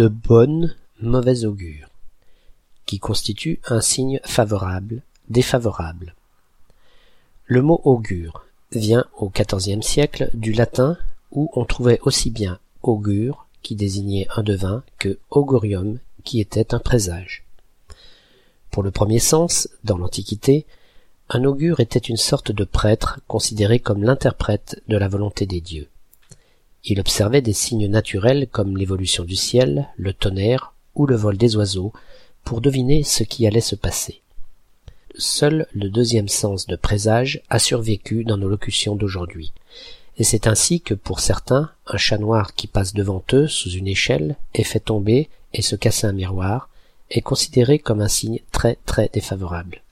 de bonne mauvais augure, qui constitue un signe favorable, défavorable. Le mot augure vient au XIVe siècle du latin où on trouvait aussi bien augure qui désignait un devin que augurium qui était un présage. Pour le premier sens, dans l'Antiquité, un augure était une sorte de prêtre considéré comme l'interprète de la volonté des dieux. Il observait des signes naturels comme l'évolution du ciel, le tonnerre ou le vol des oiseaux pour deviner ce qui allait se passer. Seul le deuxième sens de présage a survécu dans nos locutions d'aujourd'hui, et c'est ainsi que pour certains un chat noir qui passe devant eux sous une échelle et fait tomber et se casser un miroir est considéré comme un signe très très défavorable.